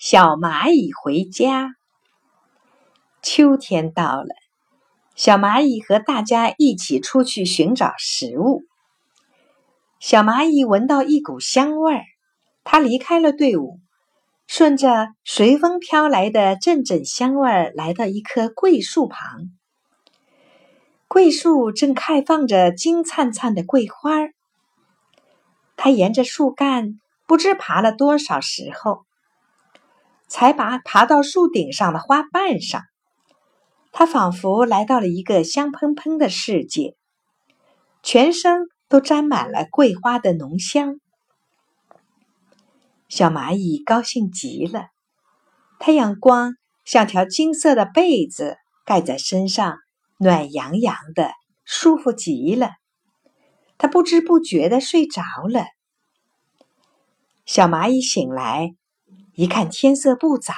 小蚂蚁回家。秋天到了，小蚂蚁和大家一起出去寻找食物。小蚂蚁闻到一股香味儿，它离开了队伍，顺着随风飘来的阵阵香味儿，来到一棵桂树旁。桂树正开放着金灿灿的桂花儿。它沿着树干，不知爬了多少时候。才把爬到树顶上的花瓣上，他仿佛来到了一个香喷喷的世界，全身都沾满了桂花的浓香。小蚂蚁高兴极了，太阳光像条金色的被子盖在身上，暖洋洋的，舒服极了。它不知不觉的睡着了。小蚂蚁醒来。一看天色不早，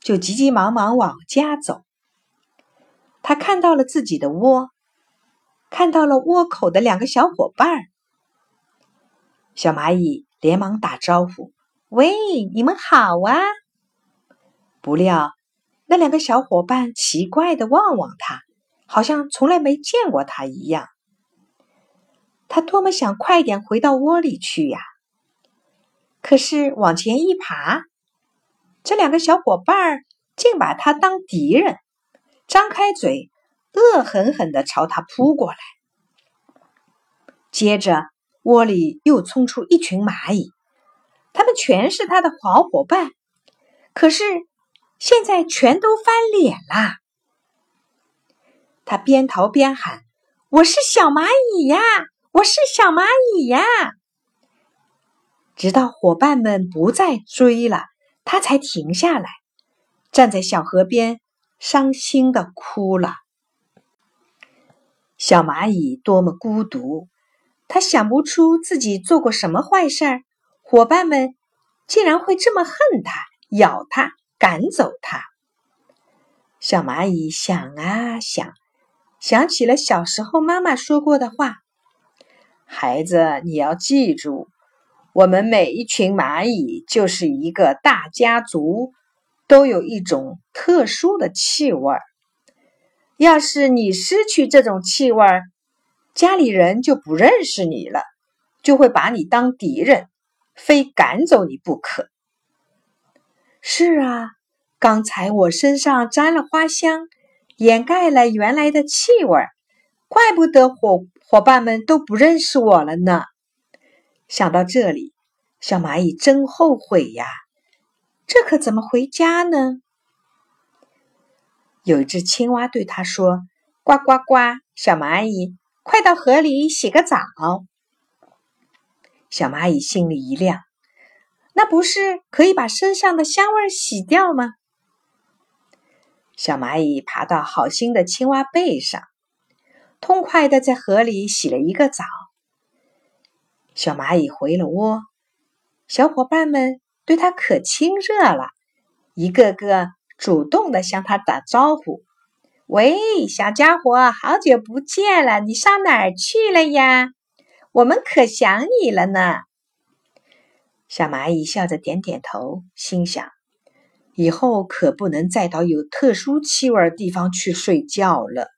就急急忙忙往家走。他看到了自己的窝，看到了窝口的两个小伙伴儿。小蚂蚁连忙打招呼：“喂，你们好啊！”不料那两个小伙伴奇怪的望望他，好像从来没见过他一样。他多么想快点回到窝里去呀！可是往前一爬。这两个小伙伴儿竟把他当敌人，张开嘴，恶狠狠地朝他扑过来。接着，窝里又冲出一群蚂蚁，他们全是他的好伙伴，可是现在全都翻脸啦。他边逃边喊：“我是小蚂蚁呀，我是小蚂蚁呀！”直到伙伴们不再追了。他才停下来，站在小河边，伤心的哭了。小蚂蚁多么孤独，他想不出自己做过什么坏事，伙伴们竟然会这么恨他，咬他，赶走他。小蚂蚁想啊想，想起了小时候妈妈说过的话：“孩子，你要记住。”我们每一群蚂蚁就是一个大家族，都有一种特殊的气味儿。要是你失去这种气味儿，家里人就不认识你了，就会把你当敌人，非赶走你不可。是啊，刚才我身上沾了花香，掩盖了原来的气味儿，怪不得伙伙伴们都不认识我了呢。想到这里，小蚂蚁真后悔呀！这可怎么回家呢？有一只青蛙对他说：“呱呱呱，小蚂蚁，快到河里洗个澡。”小蚂蚁心里一亮，那不是可以把身上的香味洗掉吗？小蚂蚁爬到好心的青蛙背上，痛快的在河里洗了一个澡。小蚂蚁回了窝，小伙伴们对它可亲热了，一个个主动的向它打招呼：“喂，小家伙，好久不见了，你上哪儿去了呀？我们可想你了呢。”小蚂蚁笑着点点头，心想：“以后可不能再到有特殊气味的地方去睡觉了。”